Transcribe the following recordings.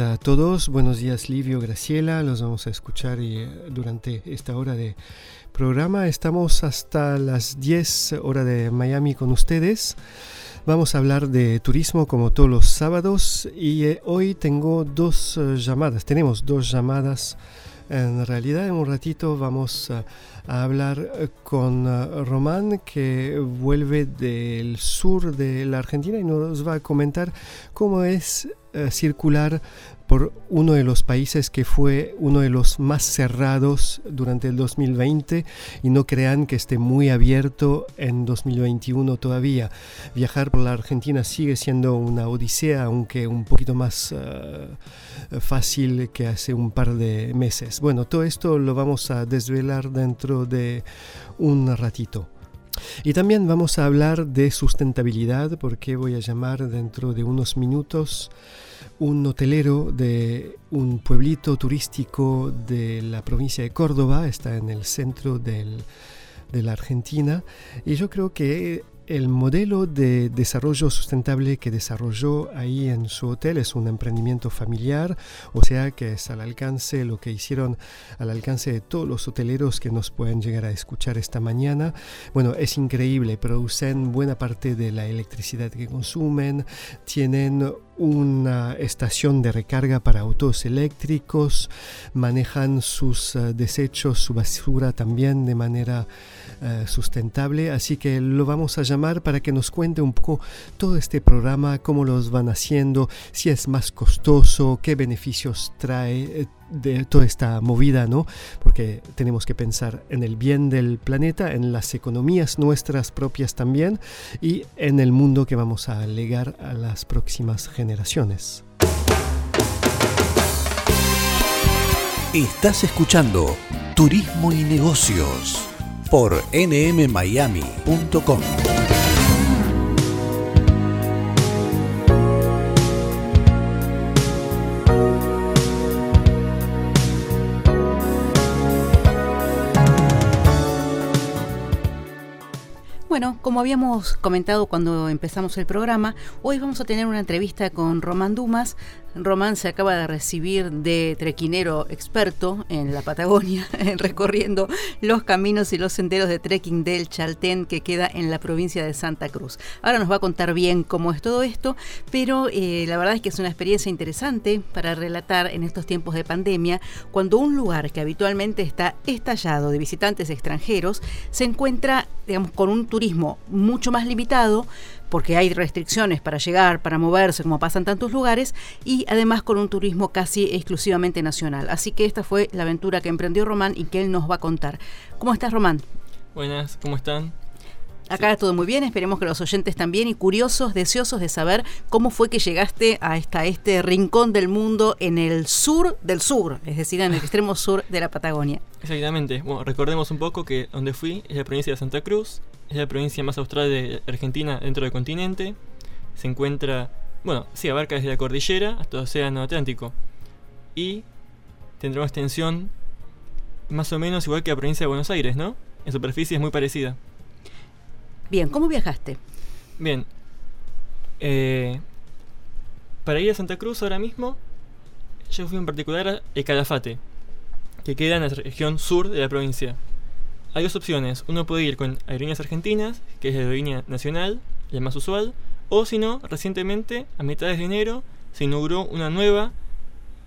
a todos, buenos días Livio, Graciela, los vamos a escuchar eh, durante esta hora de programa. Estamos hasta las 10 horas de Miami con ustedes. Vamos a hablar de turismo como todos los sábados y eh, hoy tengo dos eh, llamadas, tenemos dos llamadas. En realidad en un ratito vamos a, hablar con Román que vuelve del sur de la Argentina y nos va a comentar cómo es eh, circular por uno de los países que fue uno de los más cerrados durante el 2020 y no crean que esté muy abierto en 2021 todavía. Viajar por la Argentina sigue siendo una odisea, aunque un poquito más eh, fácil que hace un par de meses. Bueno, todo esto lo vamos a desvelar dentro de un ratito. Y también vamos a hablar de sustentabilidad porque voy a llamar dentro de unos minutos un hotelero de un pueblito turístico de la provincia de Córdoba, está en el centro del, de la Argentina, y yo creo que el modelo de desarrollo sustentable que desarrolló ahí en su hotel es un emprendimiento familiar, o sea que es al alcance, lo que hicieron al alcance de todos los hoteleros que nos pueden llegar a escuchar esta mañana. Bueno, es increíble, producen buena parte de la electricidad que consumen, tienen una estación de recarga para autos eléctricos, manejan sus uh, desechos, su basura también de manera uh, sustentable, así que lo vamos a llamar para que nos cuente un poco todo este programa, cómo los van haciendo, si es más costoso, qué beneficios trae de toda esta movida, ¿no? Porque tenemos que pensar en el bien del planeta, en las economías nuestras propias también y en el mundo que vamos a legar a las próximas generaciones. Estás escuchando Turismo y Negocios por nmmiami.com. Bueno, como habíamos comentado cuando empezamos el programa, hoy vamos a tener una entrevista con Román Dumas, Román se acaba de recibir de trequinero experto en la Patagonia, recorriendo los caminos y los senderos de trekking del Chaltén que queda en la provincia de Santa Cruz. Ahora nos va a contar bien cómo es todo esto, pero eh, la verdad es que es una experiencia interesante para relatar en estos tiempos de pandemia, cuando un lugar que habitualmente está estallado de visitantes extranjeros se encuentra, digamos, con un turismo mucho más limitado, porque hay restricciones para llegar, para moverse, como pasa en tantos lugares, y además con un turismo casi exclusivamente nacional. Así que esta fue la aventura que emprendió Román y que él nos va a contar. ¿Cómo estás, Román? Buenas, ¿cómo están? Acá todo muy bien, esperemos que los oyentes también y curiosos, deseosos de saber cómo fue que llegaste a este rincón del mundo en el sur del sur, es decir, en el extremo sur de la Patagonia. Exactamente, bueno, recordemos un poco que donde fui es la provincia de Santa Cruz, es la provincia más austral de Argentina dentro del continente, se encuentra, bueno, sí, abarca desde la cordillera hasta el Océano Atlántico y tendrá una extensión más o menos igual que la provincia de Buenos Aires, ¿no? En superficie es muy parecida. Bien, ¿cómo viajaste? Bien. Eh, para ir a Santa Cruz ahora mismo, yo fui en particular a El Calafate, que queda en la región sur de la provincia. Hay dos opciones. Uno puede ir con aerolíneas argentinas, que es la aerolínea nacional, la más usual, o si no, recientemente, a mitades de enero, se inauguró una nueva,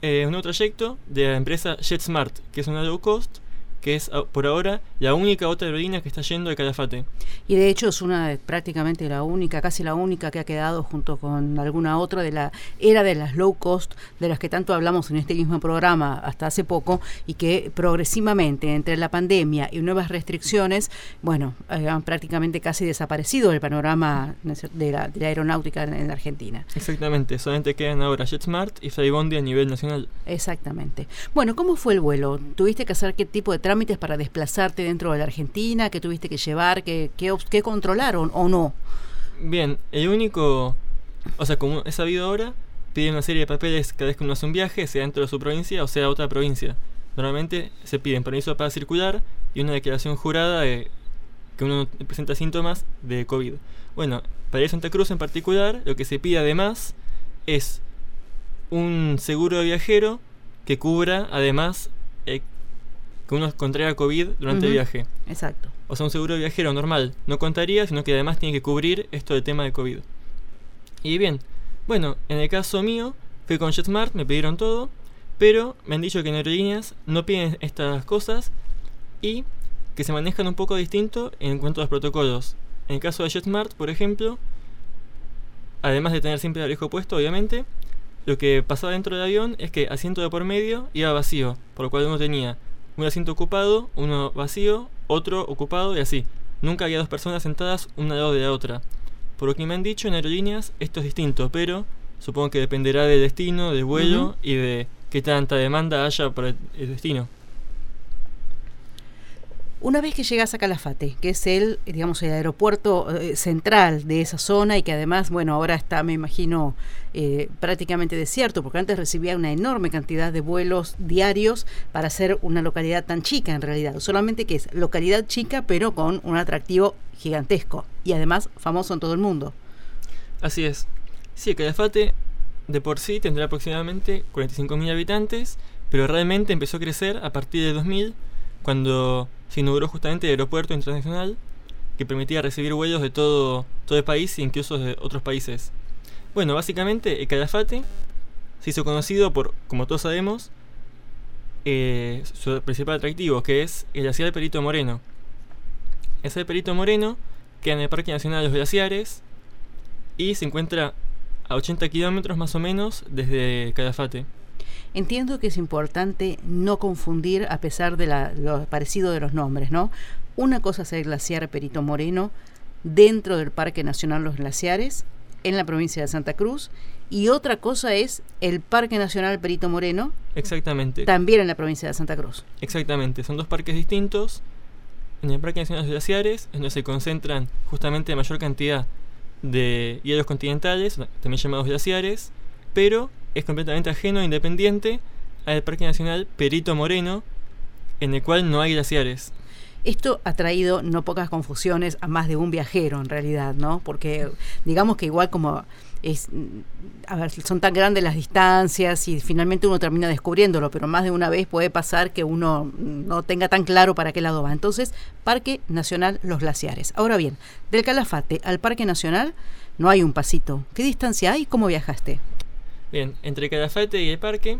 eh, un nuevo trayecto de la empresa JetSmart, que es una low cost, que es ah, por ahora la única otra aerolínea que está yendo de Calafate. Y de hecho es una prácticamente la única, casi la única que ha quedado junto con alguna otra de la era de las low cost, de las que tanto hablamos en este mismo programa hasta hace poco y que progresivamente entre la pandemia y nuevas restricciones, bueno, eh, han prácticamente casi desaparecido el panorama de la, aeronáutica en, Argentina. Exactamente, solamente quedan ahora JetSmart y Flybondi a nivel nacional. Exactamente. Bueno, ¿cómo fue el vuelo? ¿Tuviste que hacer qué tipo de trámites para desplazarte dentro de la Argentina? ¿Qué tuviste que llevar? ¿Qué, qué, controlaron o no? Bien, el único, o sea, como he sabido ahora, piden una serie de papeles cada vez que uno hace un viaje, sea dentro de su provincia o sea otra provincia. Normalmente se piden permiso para circular y una declaración jurada de que uno presenta síntomas de COVID. Bueno, para ir Santa Cruz en particular, lo que se pide además es un seguro de viajero que cubra además eh, que uno contraiga COVID durante el viaje. Exacto. O sea, un seguro de viajero normal no contaría, sino que además tiene que cubrir esto del tema de COVID. Y bien, bueno, en el caso mío, fui con JetSmart, me pidieron todo, pero me han dicho que en aerolíneas no piden estas cosas y que se manejan un poco distinto en cuanto a los protocolos. En el caso de JetSmart, por ejemplo, además de tener siempre el abrigo puesto, obviamente, lo que pasaba dentro del avión es que asiento de por medio iba vacío, por lo cual uno tenía un asiento ocupado, uno vacío, otro ocupado y así. Nunca había dos personas sentadas una al lado de la otra. Por lo que me han dicho en aerolíneas, esto es distinto, pero supongo que dependerá del destino, del vuelo y de qué tanta demanda haya para el destino. Una vez que llegas a Calafate, que es el, digamos, el aeropuerto eh, central de esa zona y que además, bueno, ahora está, me imagino, eh, prácticamente desierto, porque antes recibía una enorme cantidad de vuelos diarios para ser una localidad tan chica en realidad. Solamente que es localidad chica, pero con un atractivo gigantesco y además famoso en todo el mundo. Así es. Sí, Calafate de por sí tendrá aproximadamente 45.000 habitantes, pero realmente empezó a crecer a partir de 2000, cuando se inauguró justamente el aeropuerto internacional que permitía recibir vuelos de todo, todo el país e incluso de otros países. Bueno, básicamente el Calafate se hizo conocido por, como todos sabemos, eh, su principal atractivo, que es el glaciar Perito Moreno. Ese Perito Moreno queda en el Parque Nacional de los Glaciares y se encuentra a 80 kilómetros más o menos desde Calafate. Entiendo que es importante no confundir a pesar de lo parecido de los nombres, ¿no? Una cosa es el glaciar Perito Moreno dentro del Parque Nacional Los Glaciares en la provincia de Santa Cruz y otra cosa es el Parque Nacional Perito Moreno. Exactamente. También en la provincia de Santa Cruz. Exactamente, son dos parques distintos. En el Parque Nacional Los Glaciares es donde se concentran justamente la mayor cantidad de hielos continentales, también llamados glaciares, pero es completamente ajeno e independiente al Parque Nacional Perito Moreno, en el cual no hay glaciares. Esto ha traído no pocas confusiones a más de un viajero en realidad, ¿no? Porque digamos que igual como es, a ver, son tan grandes las distancias y finalmente uno termina descubriéndolo, pero más de una vez puede pasar que uno no tenga tan claro para qué lado va. Entonces, Parque Nacional Los Glaciares. Ahora bien, del Calafate al Parque Nacional no hay un pasito. ¿Qué distancia hay? ¿Cómo viajaste? Bien, entre Calafate y el parque,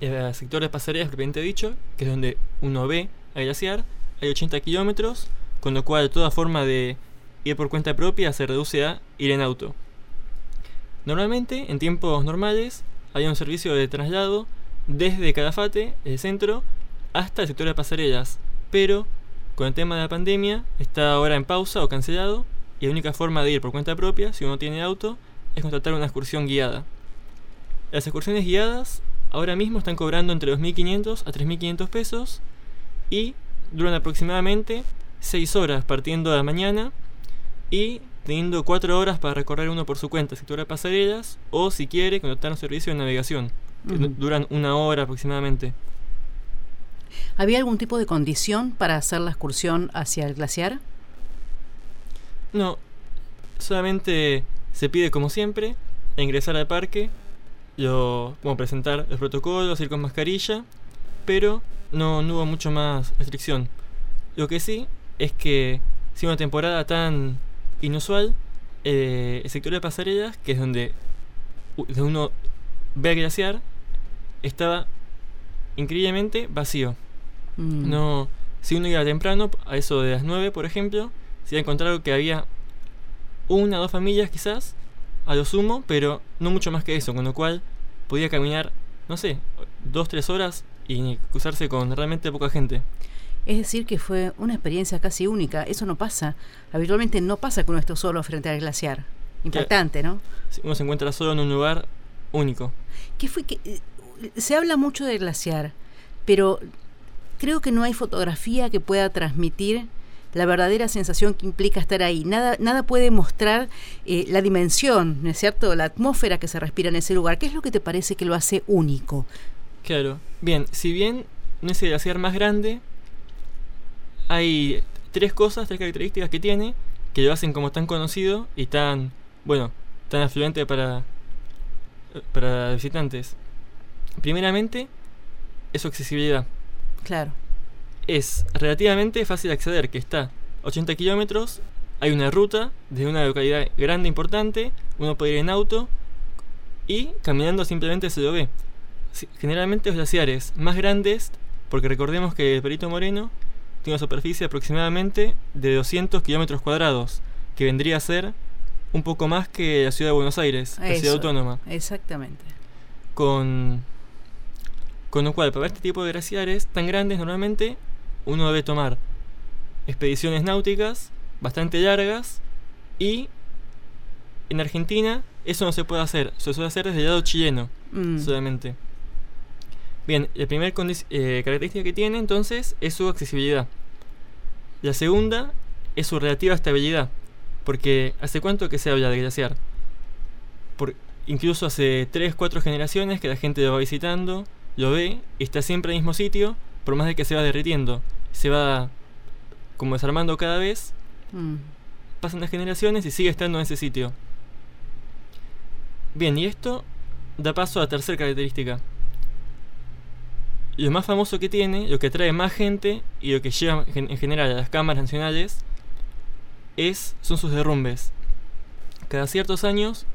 el sector de pasarelas, propiamente dicho, que es donde uno ve a glaciar, hay 80 kilómetros, con lo cual toda forma de ir por cuenta propia se reduce a ir en auto. Normalmente, en tiempos normales, hay un servicio de traslado desde Calafate, el centro, hasta el sector de pasarelas, pero con el tema de la pandemia está ahora en pausa o cancelado y la única forma de ir por cuenta propia, si uno tiene auto, es contratar una excursión guiada. Las excursiones guiadas ahora mismo están cobrando entre 2.500 a 3.500 pesos y duran aproximadamente 6 horas partiendo de la mañana y teniendo 4 horas para recorrer uno por su cuenta, sector pasarelas o si quiere contratar un servicio de navegación, que duran una hora aproximadamente. ¿Había algún tipo de condición para hacer la excursión hacia el glaciar? No, solamente se pide como siempre ingresar al parque, yo, como presentar los protocolos, ir con mascarilla, pero no, no hubo mucho más restricción. Lo que sí es que, si una temporada tan inusual, eh, el sector de pasarelas, que es donde, uno ve el glaciar, estaba increíblemente vacío. Mm. No, si uno iba temprano, a eso de las 9, por ejemplo, se iba a encontrar que había una o dos familias quizás, a lo sumo, pero no mucho más que eso, con lo cual podía caminar, no sé, dos, tres horas y cruzarse con realmente poca gente. Es decir, que fue una experiencia casi única. Eso no pasa. Habitualmente no pasa que uno esté solo frente al glaciar. Impactante, ¿no? Uno se encuentra solo en un lugar único. ¿Qué fue que eh, se habla mucho del glaciar, pero creo que no hay fotografía que pueda transmitir la verdadera sensación que implica estar ahí. Nada, nada puede mostrar eh, la dimensión, ¿no es cierto? La atmósfera que se respira en ese lugar. ¿Qué es lo que te parece que lo hace único? Claro. Bien, si bien no es el glaciar más grande, hay tres cosas, tres características que tiene que lo hacen como tan conocido y tan, bueno, tan afluente para, para visitantes. Primeramente, es su accesibilidad. Claro. Es relativamente fácil de acceder, que está 80 kilómetros, hay una ruta de una localidad grande, importante, uno puede ir en auto y caminando simplemente se lo ve. Generalmente los glaciares más grandes, porque recordemos que el Perito Moreno tiene una superficie aproximadamente de 200 kilómetros cuadrados, que vendría a ser un poco más que la ciudad de Buenos Aires, la ciudad autónoma. Exactamente. Con, con lo cual, para este tipo de glaciares tan grandes, normalmente uno debe tomar expediciones náuticas bastante largas y en Argentina eso no se puede hacer, se suele hacer desde el lado chileno Mm. solamente. Bien, la primera eh, característica que tiene entonces es su accesibilidad. La segunda es su relativa estabilidad. Porque ¿hace cuánto que se habla de glaciar? Por, incluso hace 3, 4 generaciones que la gente lo va visitando, lo ve, y está siempre en el mismo sitio, por más de que se va derritiendo. Se va como desarmando cada vez. Mm. Pasan las generaciones y sigue estando en ese sitio. Bien, y esto da paso a la tercera característica. Lo más famoso que tiene, lo que atrae más gente y lo que lleva en general a las cámaras nacionales es, son sus derrumbes. Cada ciertos años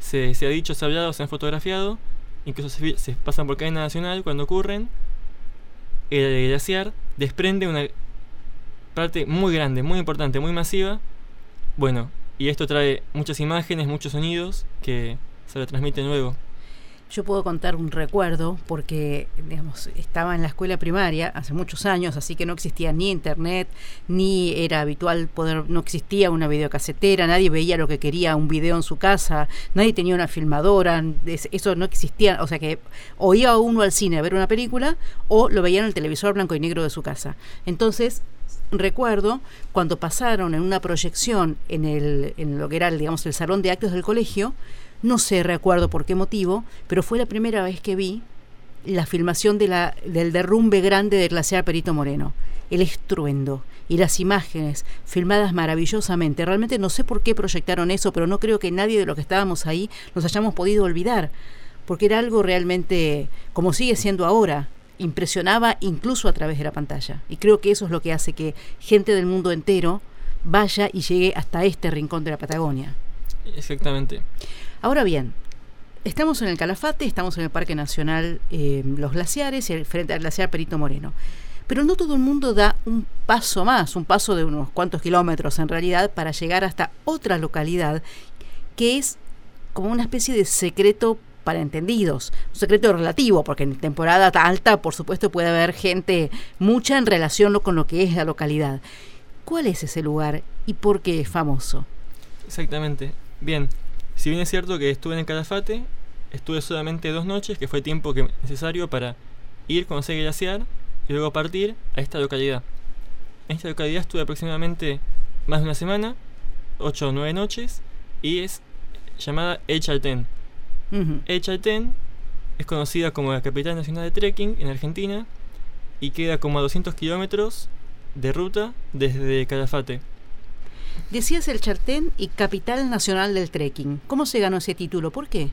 se, se ha dicho, se ha hablado, se han fotografiado, incluso se, se pasan por cadena nacional cuando ocurren. El glaciar desprende una parte muy grande, muy importante, muy masiva. Bueno, y esto trae muchas imágenes, muchos sonidos que se lo transmiten luego. Yo puedo contar un recuerdo porque, digamos, estaba en la escuela primaria hace muchos años, así que no existía ni internet, ni era habitual poder, no existía una videocasetera, nadie veía lo que quería, un video en su casa, nadie tenía una filmadora, eso no existía, o sea que o iba uno al cine a ver una película o lo veía en el televisor blanco y negro de su casa. Entonces, recuerdo cuando pasaron en una proyección en, el, en lo que era, digamos, el salón de actos del colegio, no sé, recuerdo por qué motivo, pero fue la primera vez que vi la filmación de la, del derrumbe grande del glaciar Perito Moreno. El estruendo y las imágenes filmadas maravillosamente. Realmente no sé por qué proyectaron eso, pero no creo que nadie de los que estábamos ahí nos hayamos podido olvidar, porque era algo realmente, como sigue siendo ahora, impresionaba incluso a través de la pantalla. Y creo que eso es lo que hace que gente del mundo entero vaya y llegue hasta este rincón de la Patagonia. Exactamente. Ahora bien, estamos en el Calafate, estamos en el Parque Nacional eh, Los Glaciares y frente al glaciar Perito Moreno. Pero no todo el mundo da un paso más, un paso de unos cuantos kilómetros en realidad, para llegar hasta otra localidad que es como una especie de secreto para entendidos, un secreto relativo, porque en temporada alta, por supuesto, puede haber gente mucha en relación con lo que es la localidad. ¿Cuál es ese lugar y por qué es famoso? Exactamente. Bien, si bien es cierto que estuve en el Calafate, estuve solamente dos noches, que fue tiempo que necesario para ir, conocer el glaciar y luego partir a esta localidad. En esta localidad estuve aproximadamente más de una semana, ocho o nueve noches, y es llamada El Chaltén. Uh -huh. El Chaltén es conocida como la capital nacional de trekking en Argentina y queda como a 200 kilómetros de ruta desde Calafate. Decías el Chartén y capital nacional del trekking. ¿Cómo se ganó ese título? ¿Por qué?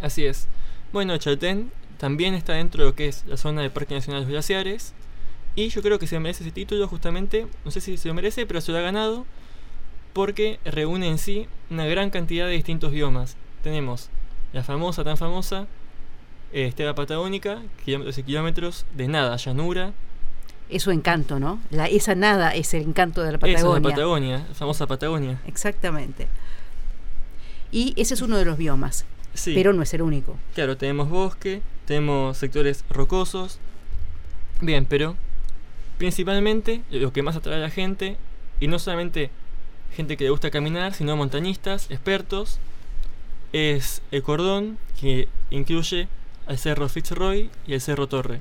Así es. Bueno, Chaltén también está dentro de lo que es la zona del Parque Nacional de los Glaciares. Y yo creo que se merece ese título justamente, no sé si se lo merece, pero se lo ha ganado porque reúne en sí una gran cantidad de distintos biomas. Tenemos la famosa, tan famosa, eh, estela patagónica, kilómetros y kilómetros de nada, llanura. Es su encanto, ¿no? La, esa nada es el encanto de la Patagonia. Esa es la Patagonia, la famosa Patagonia. Exactamente. Y ese es uno de los biomas. Sí. Pero no es el único. Claro, tenemos bosque, tenemos sectores rocosos. Bien, pero principalmente lo que más atrae a la gente, y no solamente gente que le gusta caminar, sino montañistas, expertos, es el cordón que incluye al Cerro Fitzroy y el Cerro Torre.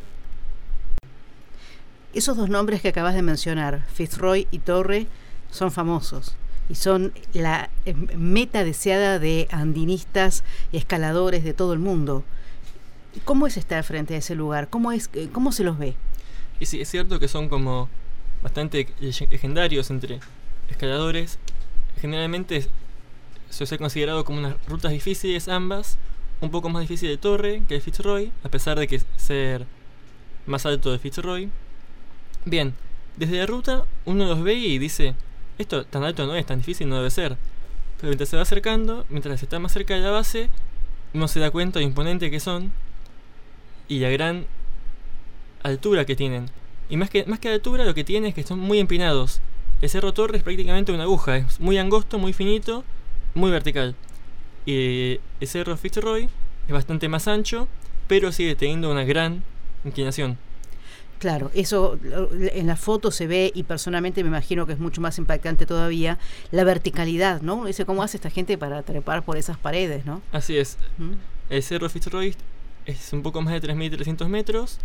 Esos dos nombres que acabas de mencionar, Fitzroy y Torre, son famosos y son la eh, meta deseada de andinistas y escaladores de todo el mundo. ¿Cómo es estar frente a ese lugar? ¿Cómo, es, eh, cómo se los ve? Y sí, es cierto que son como bastante legendarios entre escaladores. Generalmente suele ser considerado como unas rutas difíciles ambas, un poco más difícil de Torre que de Fitzroy, a pesar de que ser más alto de Fitzroy. Bien, desde la ruta uno los ve y dice, esto tan alto no es, tan difícil no debe ser. Pero mientras se va acercando, mientras está más cerca de la base, uno se da cuenta de lo imponente que son y la gran altura que tienen. Y más que, más que altura, lo que tienen es que son muy empinados. El Cerro Torre es prácticamente una aguja, es muy angosto, muy finito, muy vertical. Y el Cerro Fitzroy es bastante más ancho, pero sigue teniendo una gran inclinación. Claro, eso en la foto se ve y personalmente me imagino que es mucho más impactante todavía la verticalidad, ¿no? Dice cómo hace esta gente para trepar por esas paredes, ¿no? Así es. El Cerro Fitzroy es un poco más de 3.300 metros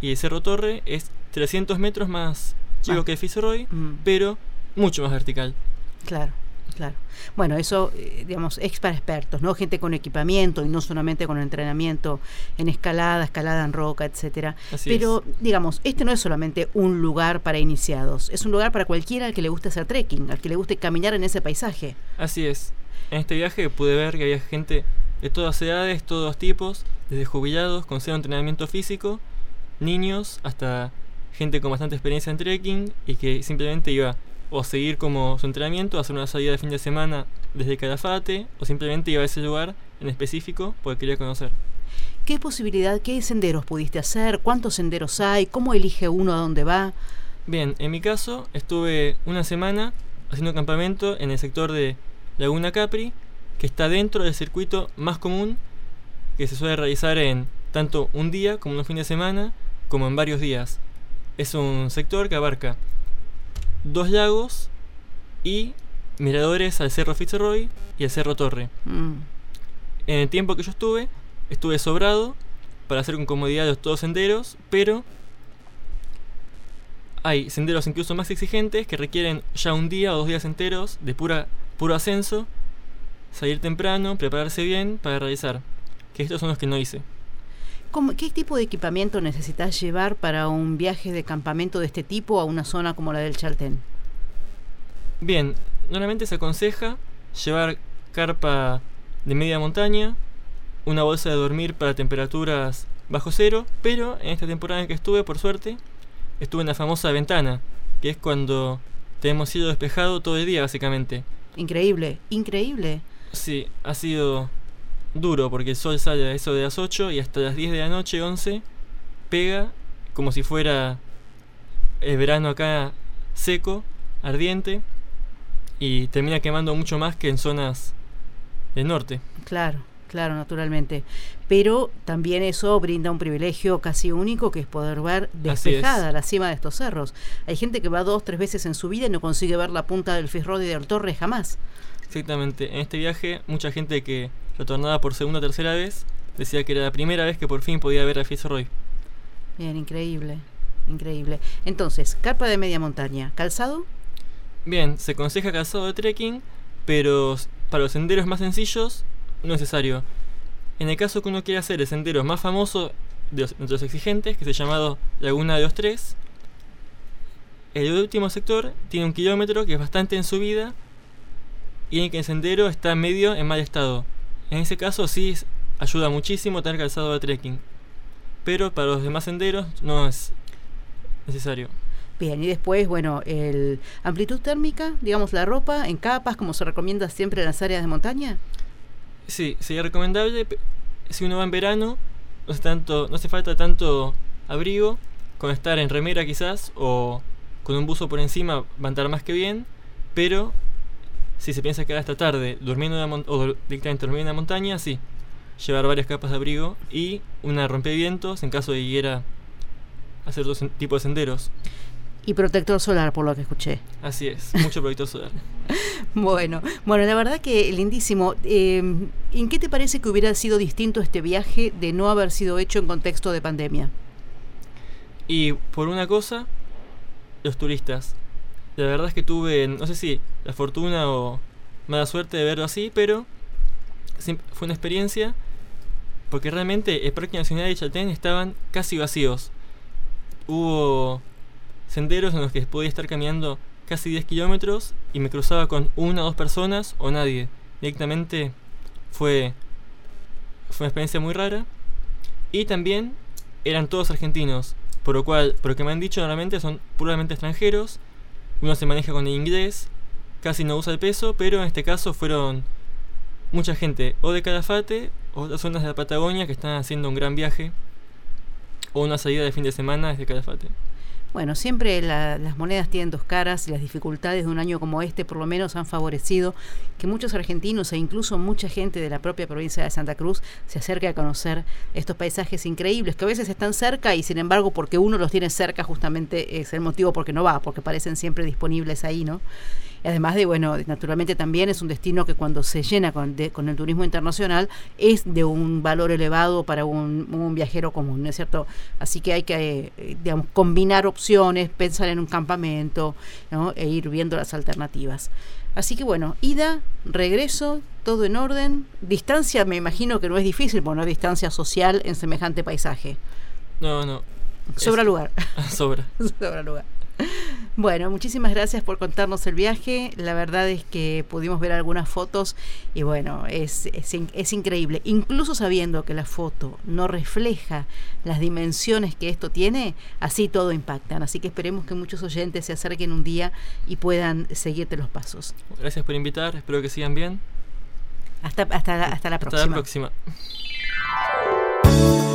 y el Cerro Torre es 300 metros más chico ah. que Fitzroy, mm. pero mucho más vertical. Claro. Claro. Bueno, eso, eh, digamos, es para expertos, ¿no? Gente con equipamiento y no solamente con entrenamiento en escalada, escalada en roca, etcétera. Pero, digamos, este no es solamente un lugar para iniciados, es un lugar para cualquiera al que le guste hacer trekking, al que le guste caminar en ese paisaje. Así es. En este viaje pude ver que había gente de todas edades, todos tipos, desde jubilados con cero entrenamiento físico, niños, hasta gente con bastante experiencia en trekking y que simplemente iba o seguir como su entrenamiento, hacer una salida de fin de semana desde Calafate, o simplemente ir a ese lugar en específico porque quería conocer. ¿Qué posibilidad, qué senderos pudiste hacer? ¿Cuántos senderos hay? ¿Cómo elige uno a dónde va? Bien, en mi caso estuve una semana haciendo campamento en el sector de Laguna Capri, que está dentro del circuito más común que se suele realizar en tanto un día como un fin de semana, como en varios días. Es un sector que abarca dos lagos y miradores al Cerro Fitzroy y al Cerro Torre. Mm. En el tiempo que yo estuve, estuve sobrado para hacer con comodidad los todos senderos, pero hay senderos incluso más exigentes que requieren ya un día o dos días enteros de pura, puro ascenso, salir temprano, prepararse bien para realizar. Que estos son los que no hice. ¿Qué tipo de equipamiento necesitas llevar para un viaje de campamento de este tipo a una zona como la del Chaltén? Bien, normalmente se aconseja llevar carpa de media montaña, una bolsa de dormir para temperaturas bajo cero, pero en esta temporada en que estuve, por suerte, estuve en la famosa ventana, que es cuando tenemos cielo despejado todo el día, básicamente. Increíble, increíble. Sí, ha sido duro porque el sol sale a eso de las 8 y hasta las 10 de la noche, 11, pega como si fuera el verano acá seco, ardiente y termina quemando mucho más que en zonas del norte. Claro, claro, naturalmente. Pero también eso brinda un privilegio casi único que es poder ver despejada la cima de estos cerros. Hay gente que va dos, tres veces en su vida y no consigue ver la punta del Fitzroy del Torre jamás. Exactamente. En este viaje, mucha gente que retornada por segunda o tercera vez, decía que era la primera vez que por fin podía ver a Fitzroy. Bien, increíble, increíble. Entonces, capa de media montaña, ¿calzado? Bien, se aconseja calzado de trekking, pero para los senderos más sencillos, no es necesario. En el caso que uno quiera hacer el sendero más famoso de los, exigentes, que se llamado Laguna de los Tres, el último sector tiene un kilómetro que es bastante en subida, y en que el sendero está medio en mal estado. En ese caso sí ayuda muchísimo tener calzado de trekking, pero para los demás senderos no es necesario. Bien, y después, bueno, el amplitud térmica, digamos la ropa en capas, como se recomienda siempre en las áreas de montaña. Sí, sería recomendable si uno va en verano, no hace, tanto, no hace falta tanto abrigo, con estar en remera quizás, o con un buzo por encima va a estar más que bien, pero si se piensa quedar hasta tarde durmiendo en o directamente dormir en la montaña, sí, llevar varias capas de abrigo y una rompevientos en caso de que quiera hacer dos tipos de senderos. Y protector solar, por lo que escuché. Así es, mucho protector solar. bueno, bueno, la verdad que lindísimo. Em, ¿En qué te parece que hubiera sido distinto este viaje de no haber sido hecho en contexto de pandemia? Y por una cosa, los turistas. La verdad es que tuve, no sé si la fortuna o mala suerte de verlo así, pero fue una experiencia porque realmente el Parque Nacional de Chaltén estaban casi vacíos. Hubo senderos en los que podía estar caminando casi 10 kilómetros y me cruzaba con una o dos personas o nadie. Directamente fue, fue una experiencia muy rara. Y también eran todos argentinos, por lo cual, por lo que me han dicho, normalmente son puramente extranjeros. Uno se maneja con el inglés, casi no usa el peso, pero en este caso fueron mucha gente o de Calafate o de zonas de la Patagonia que están haciendo un gran viaje o una salida de fin de semana desde Calafate. Bueno, siempre las monedas tienen dos caras y las dificultades de un año como este por lo menos han favorecido que muchos argentinos e incluso mucha gente de la propia provincia de Santa Cruz se acerque a conocer estos paisajes increíbles que a veces están cerca y sin embargo porque uno los tiene cerca justamente es el motivo porque no va, porque parecen siempre disponibles ahí, ¿no? Además de, bueno, naturalmente también es un destino que cuando se llena con, con el turismo internacional es de un valor elevado para un, viajero común, ¿no es cierto? Así que hay que, eh, digamos, combinar opciones, pensar en un campamento ¿no? e ir viendo las alternativas. Así que bueno, ida, regreso, todo en orden. Distancia, me imagino que no es difícil, bueno, distancia social en semejante paisaje. No, no. Sobra lugar. Sobra. Sobra lugar. Bueno, muchísimas gracias por contarnos el viaje. La verdad es que pudimos ver algunas fotos y bueno, es, es, increíble. Incluso sabiendo que la foto no refleja las dimensiones que esto tiene, así todo impactan. Así que esperemos que muchos oyentes se acerquen un día y puedan seguirte los pasos. Gracias por invitar, espero que sigan bien. Hasta, hasta, hasta la próxima. Hasta la próxima.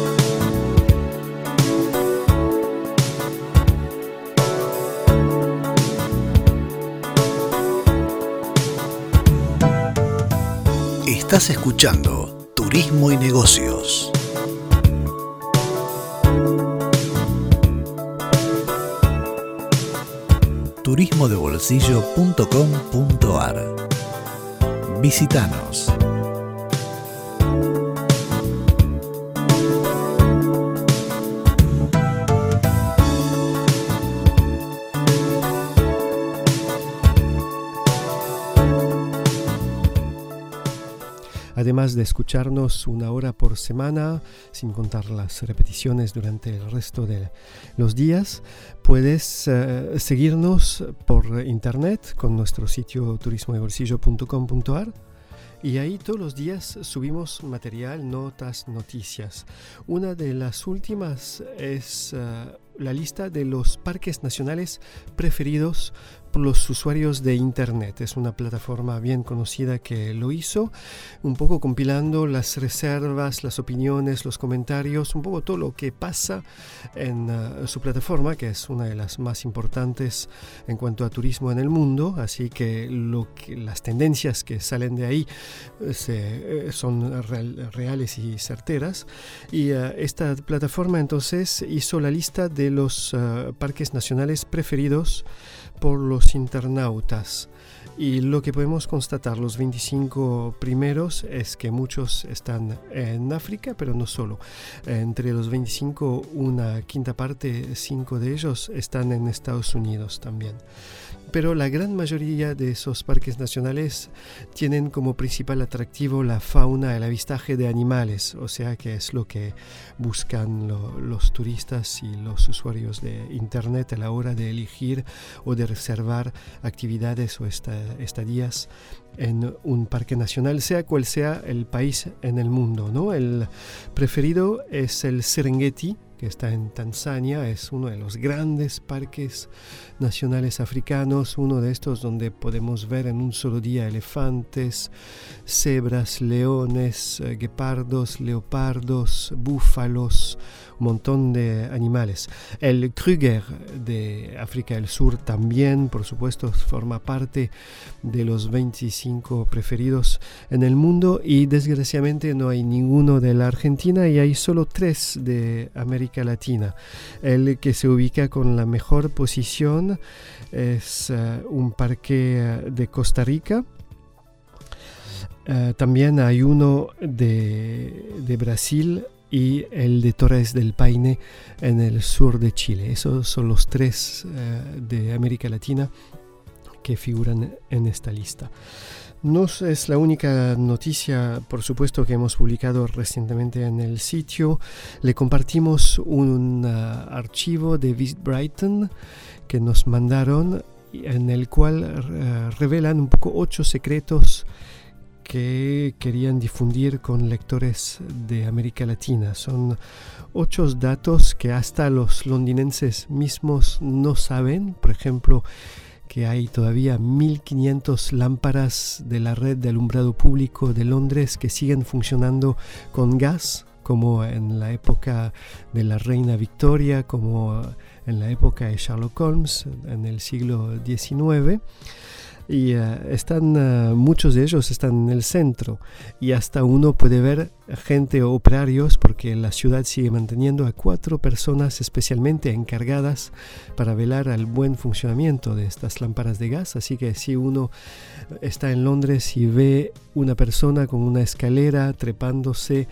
Estás escuchando Turismo y Negocios. turismodebolsillo.com.ar Visítanos. Además de escucharnos una hora por semana, sin contar las repeticiones durante el resto de los días, puedes eh, seguirnos por internet con nuestro sitio turismodebolsillo.com.ar y ahí todos los días subimos material, notas, noticias. Una de las últimas es eh, la lista de los parques nacionales preferidos los usuarios de Internet. Es una plataforma bien conocida que lo hizo, un poco compilando las reservas, las opiniones, los comentarios, un poco todo lo que pasa en uh, su plataforma, que es una de las más importantes en cuanto a turismo en el mundo. Así que, lo que las tendencias que salen de ahí eh, se, eh, son reales y certeras. Y uh, esta plataforma entonces hizo la lista de los uh, parques nacionales preferidos por los internautas. Y lo que podemos constatar, los 25 primeros, es que muchos están en África, pero no solo. Entre los 25, una quinta parte, cinco de ellos están en Estados Unidos también pero la gran mayoría de esos parques nacionales tienen como principal atractivo la fauna, el avistaje de animales, o sea que es lo que buscan los turistas y los usuarios de Internet a la hora de elegir o de reservar actividades o estadías en un parque nacional, sea cual sea el país en el mundo. ¿no? El preferido es el Serengeti, que está en Tanzania, es uno de los grandes parques nacionales africanos, uno de estos donde podemos ver en un solo día elefantes, cebras, leones, eh, guepardos, leopardos, búfalos, montón de animales. El Krüger de África del Sur también, por supuesto, forma parte de los 25 preferidos en el mundo y desgraciadamente no hay ninguno de la Argentina y hay solo tres de América Latina. El que se ubica con la mejor posición es eh, un parque de Costa Rica. Eh, también hay uno de, de Brasil y el de Torres del Paine en el sur de Chile. Esos son los tres eh, de América Latina que figuran en esta lista. No es la única noticia, por supuesto, que hemos publicado recientemente en el sitio. Le compartimos un uh, archivo de Visit Brighton que nos mandaron en el cual uh, revelan un poco ocho secretos que querían difundir con lectores de América Latina. Son ocho datos que hasta los londinenses mismos no saben. Por ejemplo, que hay todavía 1.500 lámparas de la red de alumbrado público de Londres que siguen funcionando con gas, como en la época de la reina Victoria, como en la época de Sherlock Holmes, en el siglo XIX y eh, están eh, muchos de ellos están en el centro y hasta uno puede ver gente operarios porque la ciudad sigue manteniendo a cuatro personas especialmente encargadas para velar al buen funcionamiento de estas lámparas de gas así que si uno está en Londres y ve una persona con una escalera trepándose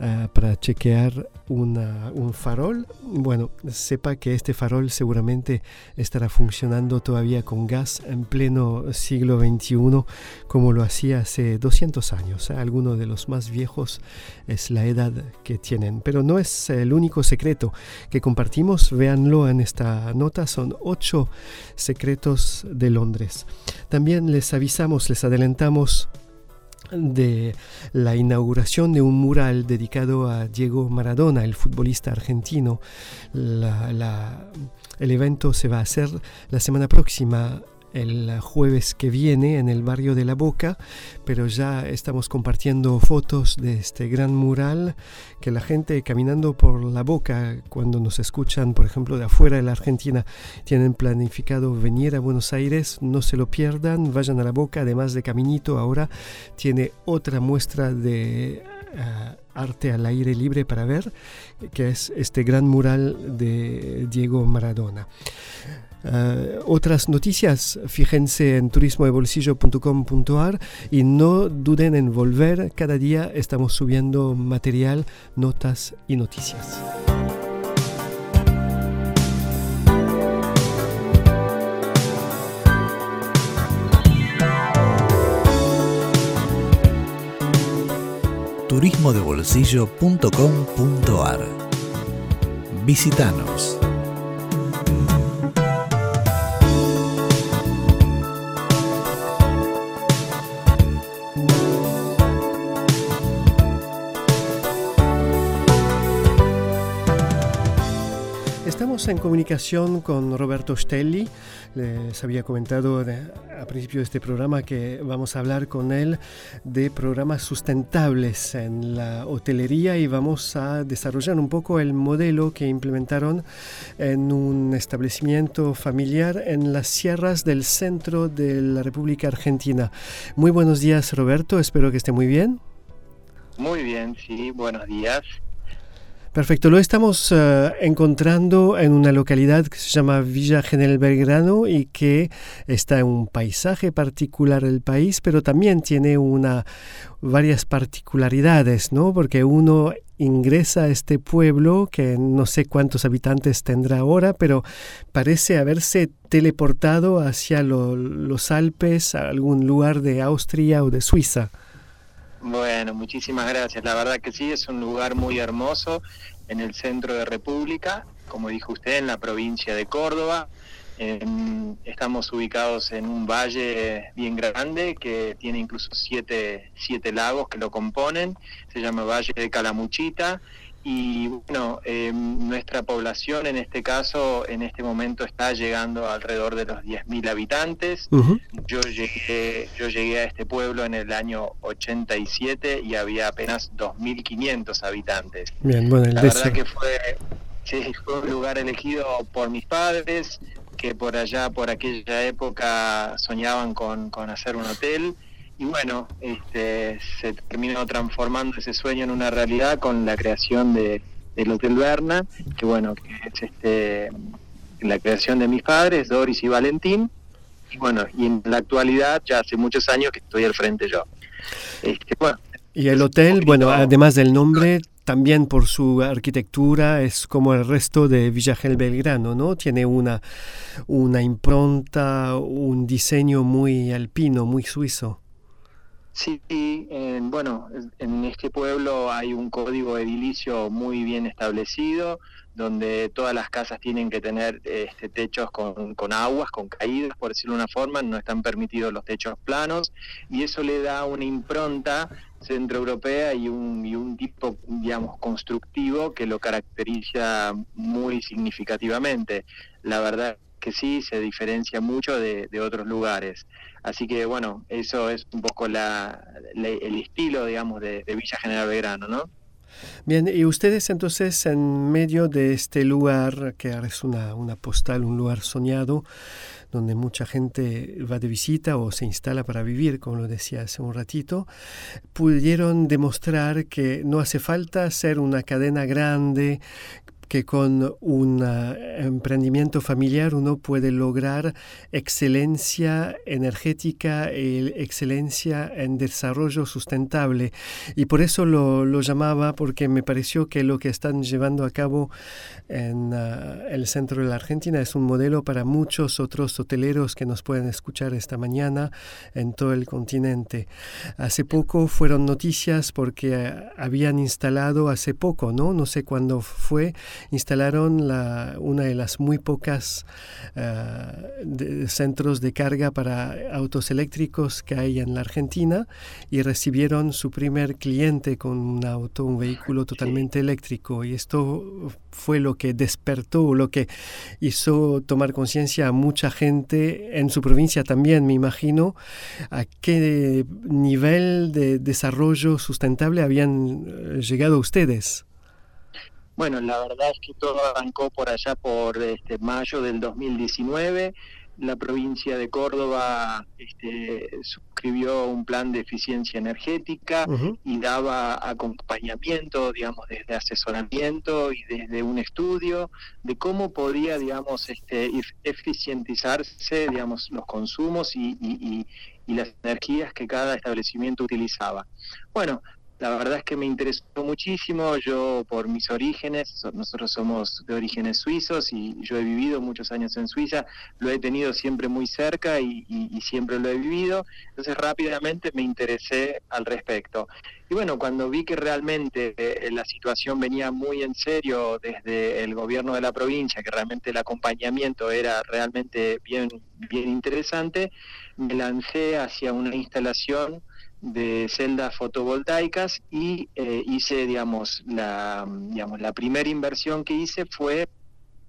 eh, para chequear un farol bueno sepa que este farol seguramente estará funcionando todavía con gas en pleno siglo XXI como lo hacía hace 200 años. ¿eh? Algunos de los más viejos es la edad que tienen. Pero no es el único secreto que compartimos. Véanlo en esta nota. Son ocho secretos de Londres. También les avisamos, les adelantamos de la inauguración de un mural dedicado a Diego Maradona, el futbolista argentino. el evento se va a hacer la semana próxima el jueves que viene en el barrio de La Boca, pero ya estamos compartiendo fotos de este gran mural que la gente caminando por La Boca, cuando nos escuchan, por ejemplo, de afuera de la Argentina, tienen planificado venir a Buenos Aires, no se lo pierdan, vayan a La Boca, además de Caminito, ahora tiene otra muestra de... Eh, arte al aire libre para ver, que es este gran mural de Diego Maradona. Eh, otras noticias, fíjense en turismodebolsillo.com.ar y no duden en volver. Cada día estamos subiendo material, notas y noticias. turismodebolsillo.com.ar Visítanos. En comunicación con Roberto Stelli. Les había comentado a principio de este programa que vamos a hablar con él de programas sustentables en la hotelería y vamos a desarrollar un poco el modelo que implementaron en un establecimiento familiar en las sierras del centro de la República Argentina. Muy buenos días Roberto, espero que esté muy bien. Muy bien, sí, buenos días. Perfecto, lo estamos eh, encontrando en una localidad que se llama Villa General Belgrano y que está en un paisaje particular del país, pero también tiene una, varias particularidades, ¿no? Porque uno ingresa a este pueblo que no sé cuántos habitantes tendrá ahora, pero parece haberse teleportado hacia los Alpes, a algún lugar de Austria o de Suiza. Bueno, muchísimas gracias. La verdad que sí, es un lugar muy hermoso en el centro de República, como dijo usted, en la provincia de Córdoba. Em, estamos ubicados en un valle bien grande que tiene incluso siete, siete lagos que lo componen. Se llama Valle de Calamuchita y bueno, em, nuestra población en este caso, en este momento está llegando alrededor de los 10.000 habitantes. yo, llegué, yo llegué a este pueblo en el año 87 y había apenas 2.500 habitantes. Bien, bueno, La verdad que fue, fue un lugar elegido por mis padres, que por allá, por aquella época, soñaban con, con hacer un hotel y bueno, este, se terminó transformando ese sueño en una realidad con la creación de, del Hotel Berna, que bueno, que es este, la creación de mis padres, Doris y Valentín, y bueno, y en la actualidad ya hace muchos años que estoy al frente yo. Este, y el hotel, bueno, además del nombre, también por su arquitectura es como el resto de Villagel Belgrano, ¿no? Tiene una, una impronta, un diseño muy alpino, muy suizo. Sí, bueno, en este pueblo hay un código edilicio muy bien establecido, donde todas las casas tienen que tener este, techos con, con aguas, con caídas, por decirlo de una forma, no están permitidos los techos planos, y eso le da una impronta centroeuropea y un, y un tipo, digamos, constructivo que lo caracteriza muy significativamente. La verdad que sí se diferencia mucho de, otros lugares. Así que bueno, eso es un poco el estilo, digamos, de, Villa General Belgrano, ¿no? Bien, y ustedes entonces en medio de este lugar, que es una, una postal, un lugar soñado, donde mucha gente va de visita o se instala para vivir, como lo decía hace un ratito, pudieron demostrar que no hace falta ser una cadena grande que con un eh, emprendimiento familiar uno puede lograr excelencia energética y excelencia en desarrollo sustentable. Y por eso lo, llamaba, porque me pareció que lo que están llevando a cabo en eh, el centro de la Argentina es un modelo para muchos otros hoteleros que nos pueden escuchar esta mañana en todo el continente. Hace poco fueron noticias porque eh, habían instalado hace poco, ¿no? No sé cuándo fue, instalaron la, una de las muy pocas uh, centros de carga para autos eléctricos que hay en la Argentina y recibieron su primer cliente con un auto, un vehículo totalmente eléctrico. Y esto fue lo que despertó, lo que hizo tomar conciencia a mucha gente en su provincia también, me imagino, a qué nivel de desarrollo sustentable habían eh, llegado ustedes. Bueno, la verdad es que todo arrancó por allá por este, mayo del 2019. La provincia de Córdoba este, suscribió un plan de eficiencia energética y daba acompañamiento, digamos, desde asesoramiento y desde un estudio de cómo podía, digamos, este, eficientizarse, digamos, los consumos y, y, y las energías que cada establecimiento utilizaba. Bueno, la verdad es que me interesó muchísimo, yo por mis orígenes, nosotros somos de orígenes suizos y yo he vivido muchos años en Suiza, lo he tenido siempre muy cerca y, siempre lo he vivido, entonces rápidamente me interesé al respecto. Y bueno, cuando vi que realmente eh, la situación venía muy en serio desde el gobierno de la provincia, que realmente el acompañamiento era realmente bien, bien interesante, me lancé hacia una instalación de celdas fotovoltaicas y eh, hice, digamos, la, digamos, la primera inversión que hice fue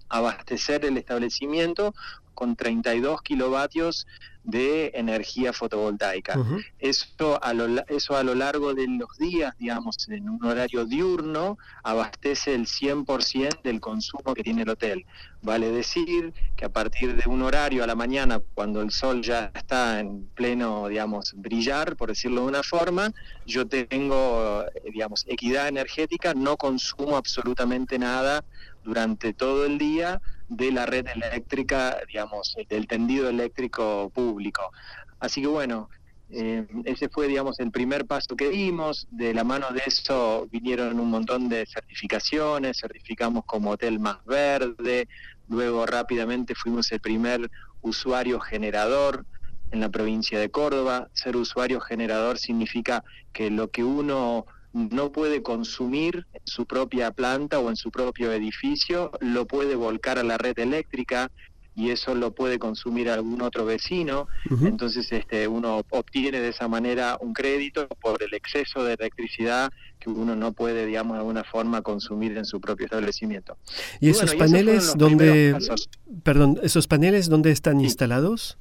abastecer el establecimiento con 32 kilovatios de energía fotovoltaica. eso, a lo, eso a lo largo de los días, digamos, en un horario diurno, abastece el 100% del consumo que tiene el hotel. Vale decir que a partir de un horario a la mañana, cuando el sol ya está en pleno, digamos, brillar, por decirlo de una forma, yo tengo, digamos, equidad energética, no consumo absolutamente nada durante todo el día de la red eléctrica, digamos, del tendido eléctrico público. Así que bueno, eh, ese fue, digamos, el primer paso que dimos. De la mano de eso vinieron un montón de certificaciones, certificamos como hotel más verde, luego rápidamente fuimos el primer usuario generador en la provincia de Córdoba. Ser usuario generador significa que lo que uno no puede consumir en su propia planta o en su propio edificio, lo puede volcar a la red eléctrica. y eso lo puede consumir algún otro vecino, entonces este, uno obtiene de esa manera un crédito por el exceso de electricidad que uno no puede, digamos, de alguna forma consumir en su propio establecimiento. ¿Y, esos paneles dónde, perdón, esos paneles dónde están instalados?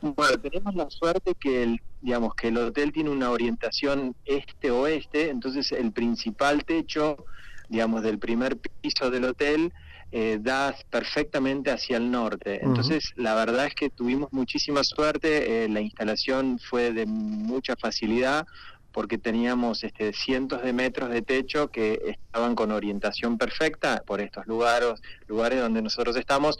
Bueno, tenemos la suerte que el, digamos, que el hotel tiene una orientación este-oeste, entonces el principal techo, digamos, del primer piso del hotel eh, da perfectamente hacia el norte. Entonces, la verdad es que tuvimos muchísima suerte, eh, la instalación fue de mucha facilidad porque teníamos este, cientos de metros de techo que estaban con orientación perfecta por estos lugares, lugares donde nosotros estamos.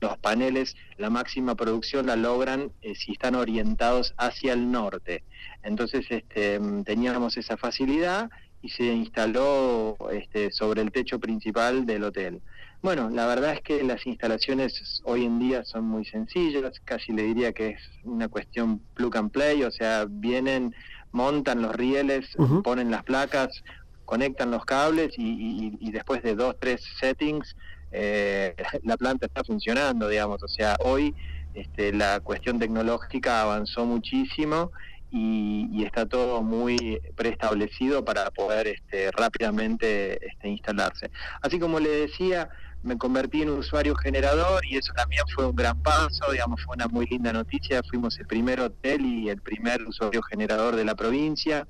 Los paneles, la máxima producción la logran eh, si están orientados hacia el norte. Entonces este, teníamos esa facilidad y se instaló este, sobre el techo principal del hotel. Bueno, la verdad es que las instalaciones hoy en día son muy sencillas, casi le diría que es una cuestión plug and play, o sea, vienen, montan los rieles, ponen las placas, conectan los cables y, después de dos, tres settings, eh, la planta está funcionando, digamos, o sea, hoy este, la cuestión tecnológica avanzó muchísimo y, está todo muy preestablecido para poder este, rápidamente este, instalarse. Así como le decía, me convertí en usuario generador y eso también fue un gran paso, digamos, fue una muy linda noticia. Fuimos el primer hotel y el primer usuario generador de la provincia,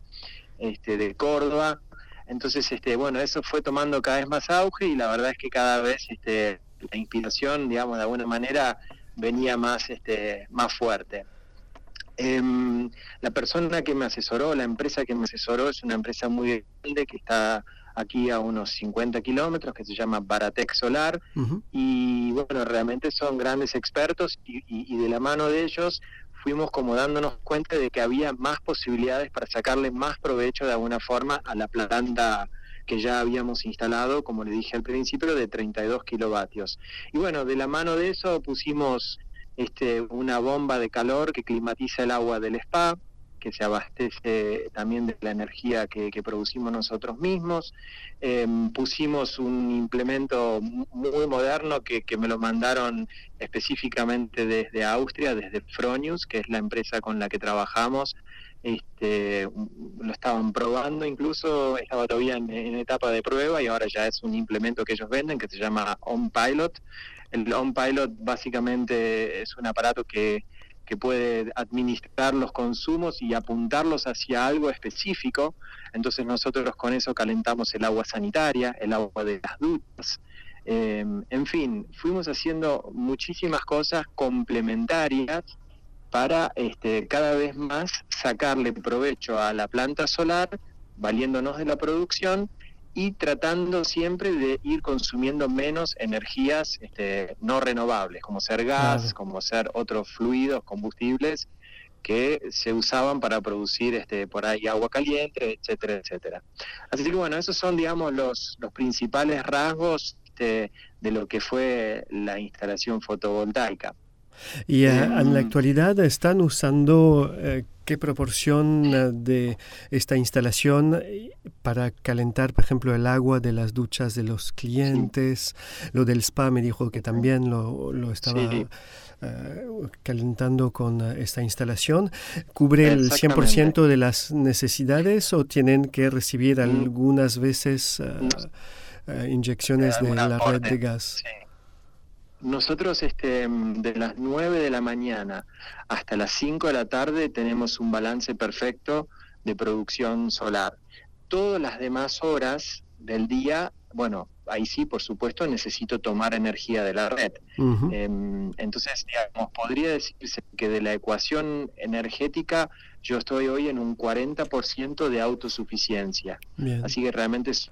este, de Córdoba. Entonces, este, bueno, eso fue tomando cada vez más auge y la verdad es que cada vez este, la inspiración, digamos, de alguna manera venía más, este, más fuerte. Em, la persona que me asesoró, la empresa que me asesoró es una empresa muy grande que está aquí a unos 50 kilómetros, que se llama Baratec Solar, y bueno, realmente son grandes expertos y, de la mano de ellos fuimos como dándonos cuenta de que había más posibilidades para sacarle más provecho de alguna forma a la planta que ya habíamos instalado, como le dije al principio, de 32 kilovatios. Y bueno, de la mano de eso pusimos este, una bomba de calor que climatiza el agua del spa, que se abastece también de la energía que, producimos nosotros mismos. Em, pusimos un implemento muy moderno que, me lo mandaron específicamente desde Austria, desde Fronius, que es la empresa con la que trabajamos. Este, lo estaban probando incluso, estaba todavía en, en etapa de prueba y ahora ya es un implemento que ellos venden que se llama OnPilot. El OnPilot básicamente es un aparato que que puede administrar los consumos y apuntarlos hacia algo específico. Entonces nosotros con eso calentamos el agua sanitaria, el agua de las duchas. Em, en fin, fuimos haciendo muchísimas cosas complementarias para este, cada vez más sacarle provecho a la planta solar, valiéndonos de la producción y tratando siempre de ir consumiendo menos energías este, no renovables, como ser gas, como ser otros fluidos, combustibles que se usaban para producir este, por ahí agua caliente, etcétera, etcétera. Así que bueno, esos son, digamos, los, los principales rasgos este, de lo que fue la instalación fotovoltaica. Y eh, en la actualidad están usando eh, qué proporción eh, de esta instalación para calentar, por ejemplo, el agua de las duchas de los clientes. Lo del spa me dijo que también lo, lo estaba calentando con esta instalación. ¿Cubre el 100% de las necesidades o tienen que recibir mm. algunas veces inyecciones de la red de gas? Nosotros este, de las 9 de la mañana hasta las 5 de la tarde tenemos un balance perfecto de producción solar. Todas las demás horas del día, bueno, ahí sí, por supuesto, necesito tomar energía de la red. Em, entonces, digamos, podría decirse que de la ecuación energética yo estoy hoy en un 40% de autosuficiencia. Así que realmente es,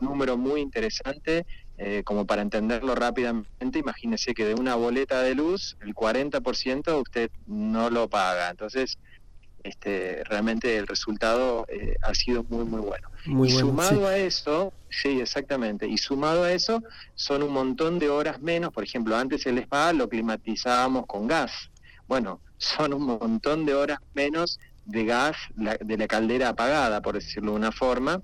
un número muy interesante eh, como para entenderlo rápidamente, imagínese que de una boleta de luz, el 40% usted no lo paga. Entonces, este, realmente el resultado eh, ha sido muy, muy bueno. y sumado a eso, sí, exactamente, y sumado a eso, son un montón de horas menos. Por ejemplo, antes el spa lo climatizábamos con gas. Bueno, son un montón de horas menos de gas de la caldera apagada, por decirlo de una forma,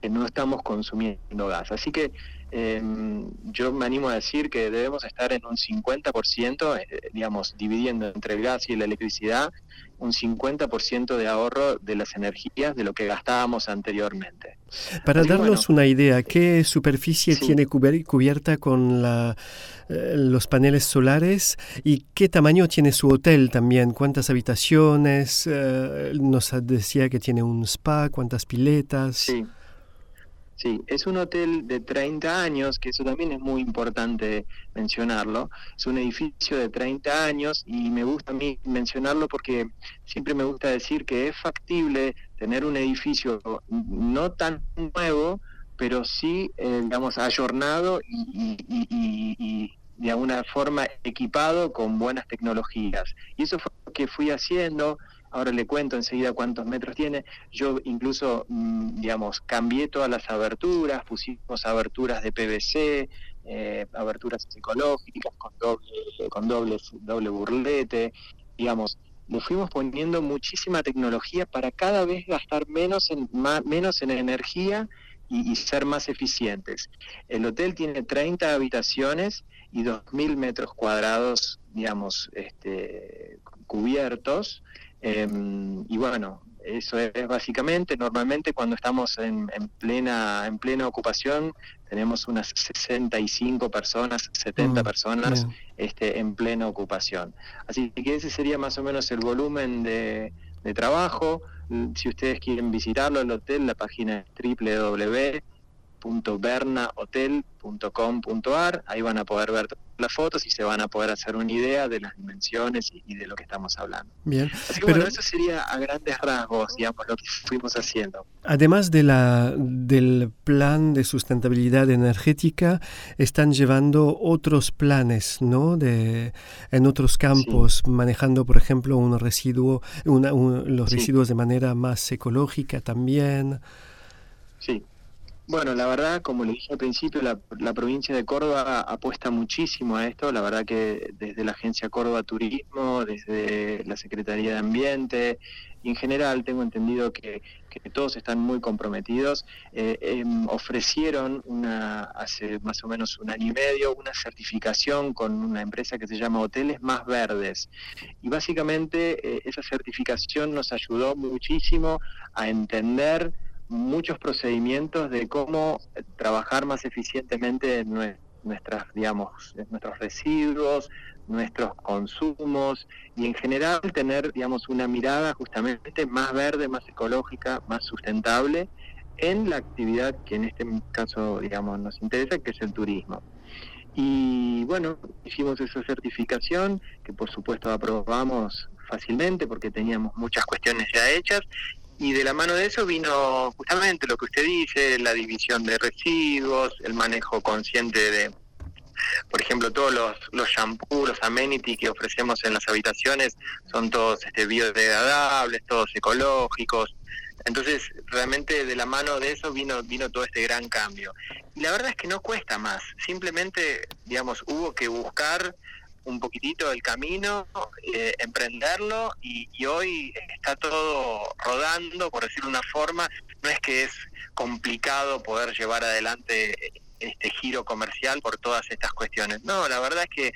que no estamos consumiendo gas. Así que Em, yo me animo a decir que debemos estar en un 50%, eh, digamos, dividiendo entre el gas y la electricidad, un 50% de ahorro de las energías de lo que gastábamos anteriormente. Para darnos una idea, ¿qué superficie tiene cubierta con la, eh, los paneles solares y qué tamaño tiene su hotel también? ¿Cuántas habitaciones? Eh, nos decía que tiene un spa, ¿cuántas piletas? Sí. Sí, es un hotel de 30 años, que eso también es muy importante mencionarlo. Es un edificio de 30 años y me gusta a mí mencionarlo porque siempre me gusta decir que es factible tener un edificio no tan nuevo, pero sí, eh, digamos, ayornado y, y de alguna forma equipado con buenas tecnologías. Y eso fue lo que fui haciendo ahora le cuento enseguida cuántos metros tiene. Yo incluso, mm, digamos, cambié todas las aberturas, pusimos aberturas de PVC, eh, aberturas psicológicas con doble, con doble, burlete, digamos, le fuimos poniendo muchísima tecnología para cada vez gastar menos en, menos en energía y, y, ser más eficientes. El hotel tiene 30 habitaciones y 2.000 metros cuadrados, digamos, este, cubiertos. Em, y bueno, eso es, básicamente, normalmente cuando estamos en, plena en plena ocupación tenemos unas 65 personas, 70 mm, personas este, en plena ocupación. Así que ese sería más o menos el volumen de, de trabajo. Si ustedes quieren visitarlo, el hotel, la página es www.bernahotel.com.ar, ahí van a poder ver las fotos y se van a poder hacer una idea de las dimensiones y, de lo que estamos hablando. Bien. Así que bueno, eso sería a grandes rasgos, digamos, lo que fuimos haciendo. Además de la, del plan de sustentabilidad energética, están llevando otros planes, ¿no? De, en otros campos, manejando, por ejemplo, un residuo, una, los residuos de manera más ecológica también. Sí, bueno, la verdad, como le dije al principio, la, provincia de Córdoba apuesta muchísimo a esto. La verdad que desde la Agencia Córdoba Turismo, desde la Secretaría de Ambiente y en general tengo entendido que, todos están muy comprometidos. Eh, em, ofrecieron una, hace más o menos un año y medio una certificación con una empresa que se llama Hoteles Más Verdes. Y básicamente eh, esa certificación nos ayudó muchísimo a entender muchos procedimientos de cómo trabajar más eficientemente en nuestras, digamos, nuestros residuos, nuestros consumos y en general tener, digamos, una mirada justamente más verde, más ecológica, más sustentable en la actividad que en este caso, digamos, nos interesa, que es el turismo. Y bueno, hicimos esa certificación que por supuesto aprobamos fácilmente porque teníamos muchas cuestiones ya hechas y de la mano de eso vino justamente lo que usted dice, la división de residuos, el manejo consciente de, por ejemplo, todos los, los shampoos, los amenities que ofrecemos en las habitaciones son todos este, biodegradables, todos ecológicos. Entonces, realmente de la mano de eso vino, vino todo este gran cambio. Y la verdad es que no cuesta más, simplemente, digamos, hubo que buscar un poquitito el camino, eh, emprenderlo y, hoy está todo rodando, por decirlo de una forma. No es que es complicado poder llevar adelante este giro comercial por todas estas cuestiones. No, la verdad es que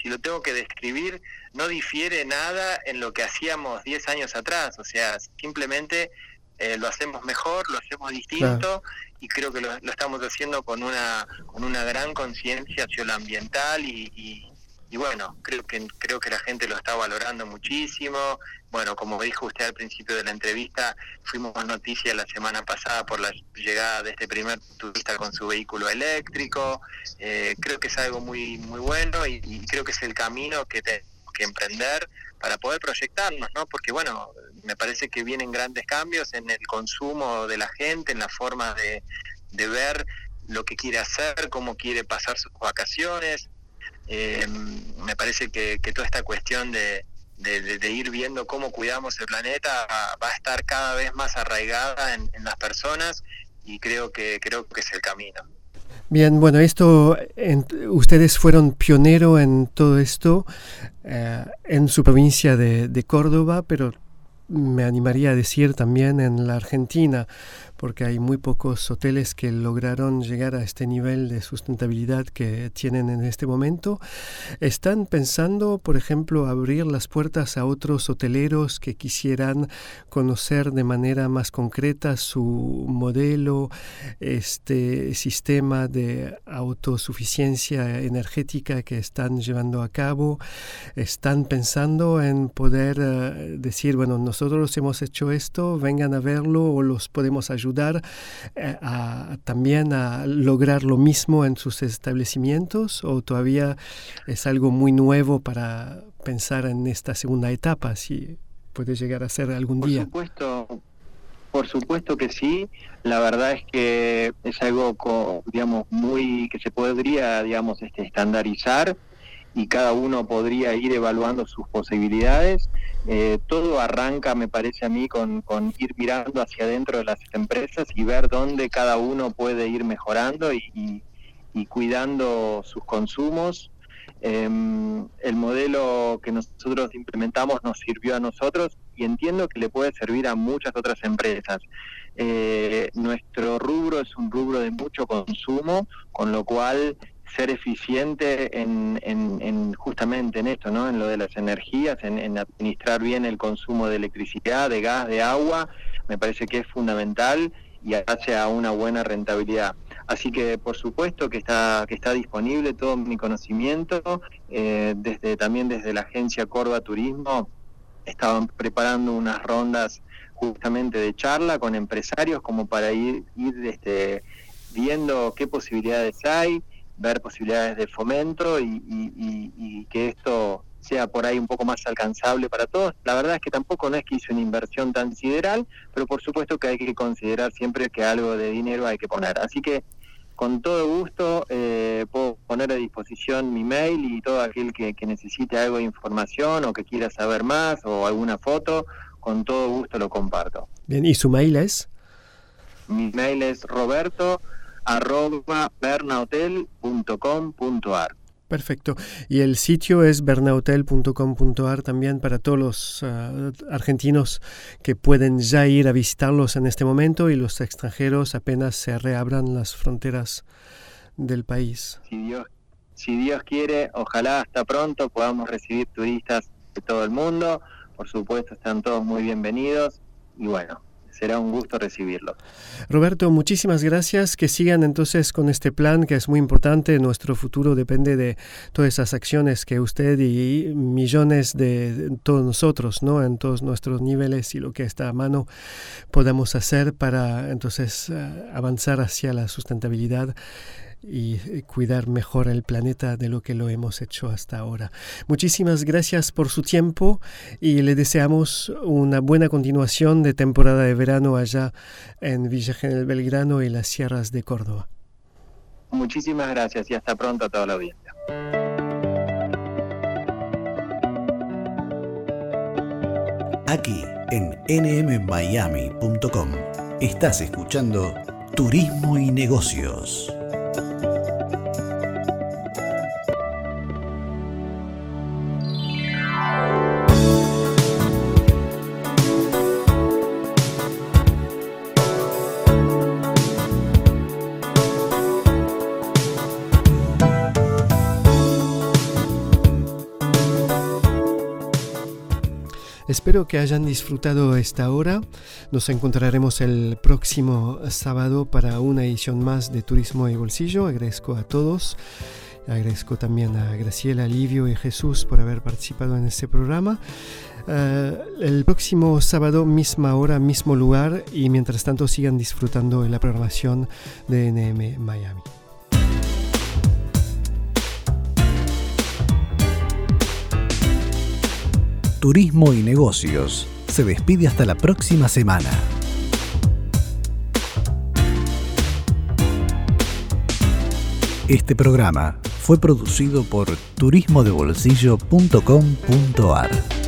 si lo tengo que describir, no difiere nada en lo que hacíamos 10 años atrás. O sea, simplemente eh, lo hacemos mejor, lo hacemos distinto y creo que lo, estamos haciendo con una, con una gran conciencia hacia lo ambiental y y bueno, creo que creo que la gente lo está valorando muchísimo. Bueno, como dijo usted al principio de la entrevista, fuimos noticia la semana pasada por la llegada de este primer turista con su vehículo eléctrico. Eh, creo que es algo muy muy bueno y, creo que es el camino que tenemos que emprender para poder proyectarnos, ¿no? Porque bueno, me parece que vienen grandes cambios en el consumo de la gente, en la forma de, de ver lo que quiere hacer, cómo quiere pasar sus vacaciones eh, me parece que, toda esta cuestión de, ir viendo cómo cuidamos el planeta va a estar cada vez más arraigada en, las personas y creo que creo que es el camino. Bien, bueno, esto, ustedes fueron pionero en todo esto eh, en su provincia de, Córdoba, pero me animaría a decir también en la Argentina, porque hay muy pocos hoteles que lograron llegar a este nivel de sustentabilidad que tienen en este momento. Están pensando, por ejemplo, abrir las puertas a otros hoteleros que quisieran conocer de manera más concreta su modelo, este sistema de autosuficiencia energética que están llevando a cabo. Están pensando en poder eh, decir, bueno, nosotros hemos hecho esto, vengan a verlo o los podemos ayudar eh, a, también a lograr lo mismo en sus establecimientos o todavía es algo muy nuevo para pensar en esta segunda etapa, si puede llegar a ser algún día. Por supuesto, por supuesto que sí. La verdad es que es algo, digamos, muy que se podría, digamos, este, estandarizar y cada uno podría ir evaluando sus posibilidades. Eh, todo arranca, me parece a mí, con, ir mirando hacia adentro de las empresas y ver dónde cada uno puede ir mejorando y, cuidando sus consumos. Em, el modelo que nosotros implementamos nos sirvió a nosotros y entiendo que le puede servir a muchas otras empresas. Eh, nuestro rubro es un rubro de mucho consumo, con lo cual ser eficiente en, en, justamente en esto, ¿no? En lo de las energías, en, administrar bien el consumo de electricidad, de gas, de agua, me parece que es fundamental y hace a una buena rentabilidad. Así que por supuesto que está que está disponible todo mi conocimiento, eh, desde también desde la agencia Corva Turismo estaban preparando unas rondas justamente de charla con empresarios como para ir ir este, viendo qué posibilidades hay ver posibilidades de fomento y, que esto sea por ahí un poco más alcanzable para todos. La verdad es que tampoco no es que hice una inversión tan sideral, pero por supuesto que hay que considerar siempre que algo de dinero hay que poner. Así que con todo gusto eh, puedo poner a disposición mi mail y todo aquel que, que necesite algo de información o que quiera saber más o alguna foto, con todo gusto lo comparto. Bien, ¿y su mail es? Mi mail es roberto arroba bernahotel.com.ar. Perfecto. Y el sitio es bernahotel.com.ar también para todos los ah, argentinos que pueden ya ir a visitarlos en este momento y los extranjeros apenas se reabran las fronteras del país. Si Dios, si Dios quiere, ojalá hasta pronto podamos recibir turistas de todo el mundo. Por supuesto, están todos muy bienvenidos. Y bueno, será un gusto recibirlo. Roberto, muchísimas gracias. Que sigan entonces con este plan que es muy importante. Nuestro futuro depende de todas esas acciones que usted y millones de todos nosotros, ¿no? En todos nuestros niveles y lo que está a mano podamos hacer para entonces eh, avanzar hacia la sustentabilidad y cuidar mejor el planeta de lo que lo hemos hecho hasta ahora. Muchísimas gracias por su tiempo y le deseamos una buena continuación de temporada de verano allá en Villa General Belgrano y las sierras de Córdoba. Muchísimas gracias y hasta pronto a toda la audiencia. Aquí en nmmiami.com estás escuchando Turismo y Negocios. Que hayan disfrutado esta hora. Nos encontraremos el próximo sábado para una edición más de Turismo y Bolsillo. Agradezco a todos. Agradezco también a Graciela, Livio y Jesús por haber participado en este programa. Eh, el próximo sábado, misma hora, mismo lugar y mientras tanto sigan disfrutando de la programación de NM Miami. Turismo y Negocios se despide hasta la próxima semana. Este programa fue producido por turismodebolsillo.com.ar.